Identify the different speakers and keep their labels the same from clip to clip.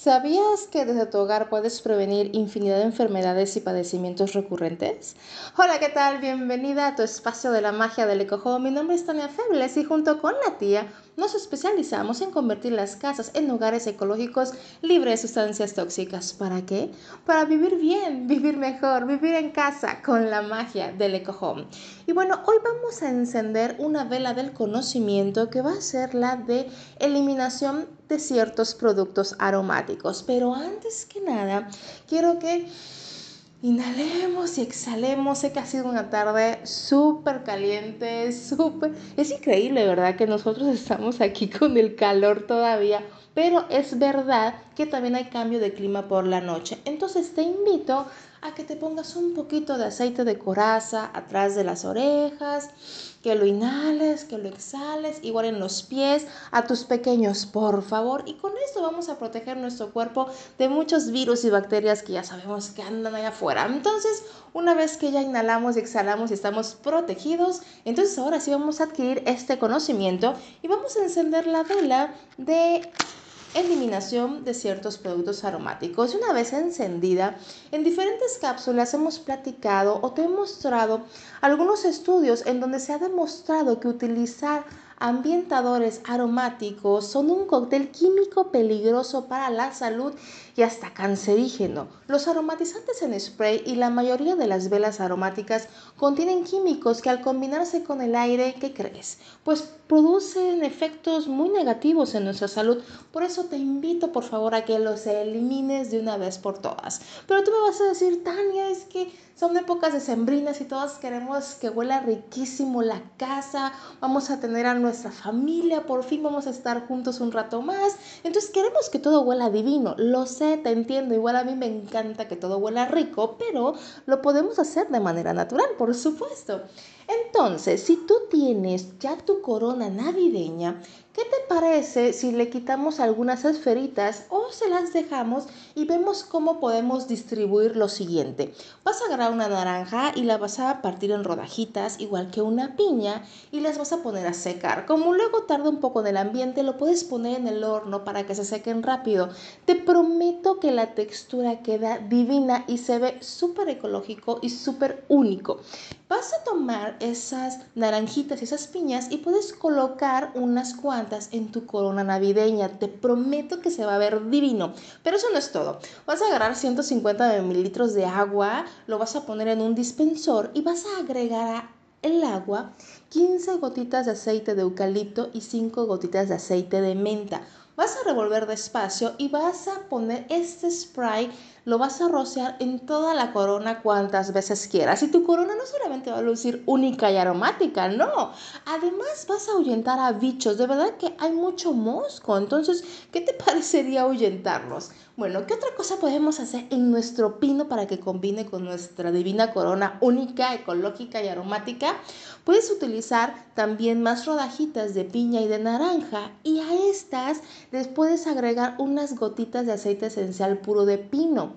Speaker 1: ¿Sabías que desde tu hogar puedes prevenir infinidad de enfermedades y padecimientos recurrentes? Hola, ¿qué tal? Bienvenida a tu espacio de la magia del ecojo. Mi nombre es Tania Febles y junto con la tía nos especializamos en convertir las casas en lugares ecológicos libres de sustancias tóxicas. ¿Para qué? Para vivir bien, vivir mejor, vivir en casa con la magia del ecohome. Y bueno, hoy vamos a encender una vela del conocimiento que va a ser la de eliminación de ciertos productos aromáticos. Pero antes que nada, quiero que Inhalemos y exhalemos. Sé que ha sido una tarde súper caliente, súper... Es increíble, ¿verdad? Que nosotros estamos aquí con el calor todavía, pero es verdad que también hay cambio de clima por la noche. Entonces te invito a que te pongas un poquito de aceite de coraza atrás de las orejas, que lo inhales, que lo exhales, igual en los pies, a tus pequeños, por favor. Y con esto vamos a proteger nuestro cuerpo de muchos virus y bacterias que ya sabemos que andan allá afuera. Entonces, una vez que ya inhalamos y exhalamos y estamos protegidos, entonces ahora sí vamos a adquirir este conocimiento y vamos a encender la vela de eliminación de ciertos productos aromáticos. Y una vez encendida, en diferentes cápsulas hemos platicado o te he mostrado algunos estudios en donde se ha demostrado que utilizar ambientadores aromáticos son un cóctel químico peligroso para la salud y hasta cancerígeno. Los aromatizantes en spray y la mayoría de las velas aromáticas contienen químicos que al combinarse con el aire, ¿qué crees? Pues producen efectos muy negativos en nuestra salud. Por eso te invito por favor a que los elimines de una vez por todas. Pero tú me vas a decir, Tania, es que son épocas decembrinas y todas queremos que huela riquísimo la casa, vamos a tener a nuestra familia, por fin vamos a estar juntos un rato más. Entonces queremos que todo huela divino. Lo sé, te entiendo, igual a mí me encanta que todo huela rico, pero lo podemos hacer de manera natural, por supuesto. Entonces, si tú tienes ya tu corona navideña, ¿Qué te parece si le quitamos algunas esferitas o se las dejamos y vemos cómo podemos distribuir lo siguiente? Vas a una naranja y la vas a partir en rodajitas, igual que una piña, y las vas a poner a secar. Como luego tarda un poco en el ambiente, lo puedes poner en el horno para que se sequen rápido. Te prometo que la textura queda divina y se ve súper ecológico y súper único. Vas a tomar esas naranjitas y esas piñas y puedes colocar unas cuantas en tu corona navideña. Te prometo que se va a ver divino. Pero eso no es todo. Vas a agarrar 150 mililitros de agua, lo vas a poner en un dispensor y vas a agregar el agua 15 gotitas de aceite de eucalipto y 5 gotitas de aceite de menta. Vas a revolver despacio y vas a poner este spray lo vas a rociar en toda la corona cuantas veces quieras. Y tu corona no solamente va a lucir única y aromática, no. Además vas a ahuyentar a bichos. De verdad que hay mucho mosco. Entonces, ¿qué te parecería ahuyentarlos? Bueno, ¿qué otra cosa podemos hacer en nuestro pino para que combine con nuestra divina corona única, ecológica y aromática? Puedes utilizar también más rodajitas de piña y de naranja y a estas les puedes agregar unas gotitas de aceite esencial puro de pino.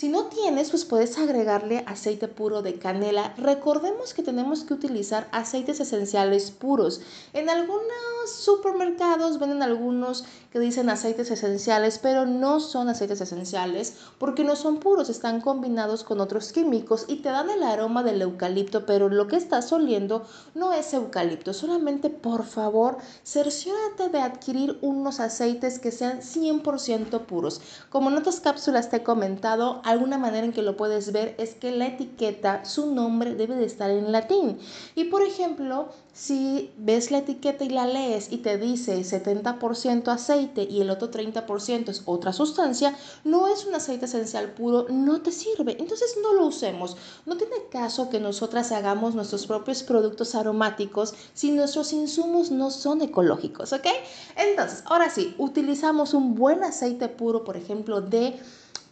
Speaker 1: Si no tienes, pues puedes agregarle aceite puro de canela. Recordemos que tenemos que utilizar aceites esenciales puros. En algunos supermercados venden algunos que dicen aceites esenciales, pero no son aceites esenciales porque no son puros, están combinados con otros químicos y te dan el aroma del eucalipto, pero lo que estás oliendo no es eucalipto. Solamente, por favor, cerciórate de adquirir unos aceites que sean 100% puros. Como en otras cápsulas te he comentado, alguna manera en que lo puedes ver es que la etiqueta, su nombre debe de estar en latín. Y por ejemplo, si ves la etiqueta y la lees y te dice 70% aceite y el otro 30% es otra sustancia, no es un aceite esencial puro, no te sirve. Entonces no lo usemos. No tiene caso que nosotras hagamos nuestros propios productos aromáticos si nuestros insumos no son ecológicos, ¿ok? Entonces, ahora sí, utilizamos un buen aceite puro, por ejemplo, de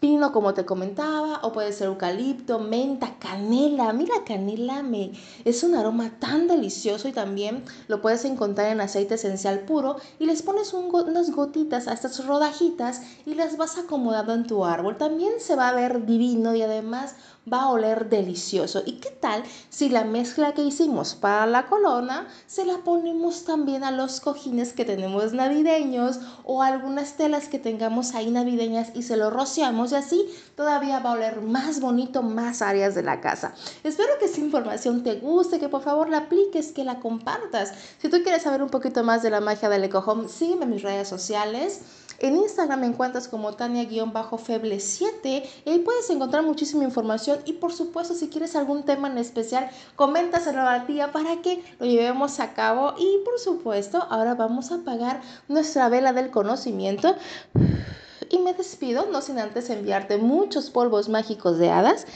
Speaker 1: pino como te comentaba, o puede ser eucalipto, menta, canela. Mira, canela me es un aroma tan delicioso y también lo puedes encontrar en aceite esencial puro y les pones unas gotitas a estas rodajitas y las vas acomodando en tu árbol. También se va a ver divino y además va a oler delicioso. ¿Y qué tal si la mezcla que hicimos para la colona se la ponemos también a los cojines que tenemos navideños o algunas telas que tengamos ahí navideñas y se lo rociamos y así todavía va a oler más bonito más áreas de la casa. Espero que esta información te guste, que por favor la apliques, que la compartas. Si tú quieres saber un poquito más de la magia del EcoHome, sígueme en mis redes sociales. En Instagram me encuentras como Tania-Feble7 y ahí puedes encontrar muchísima información y por supuesto si quieres algún tema en especial, coméntaselo a la tía para que lo llevemos a cabo. Y por supuesto ahora vamos a apagar nuestra vela del conocimiento y me despido, no sin antes enviarte muchos polvos mágicos de hadas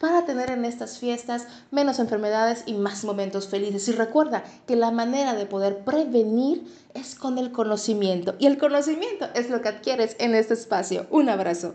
Speaker 1: para tener en estas fiestas menos enfermedades y más momentos felices. Y recuerda que la manera de poder prevenir es con el conocimiento y el conocimiento es lo que adquieres en este espacio. Un abrazo.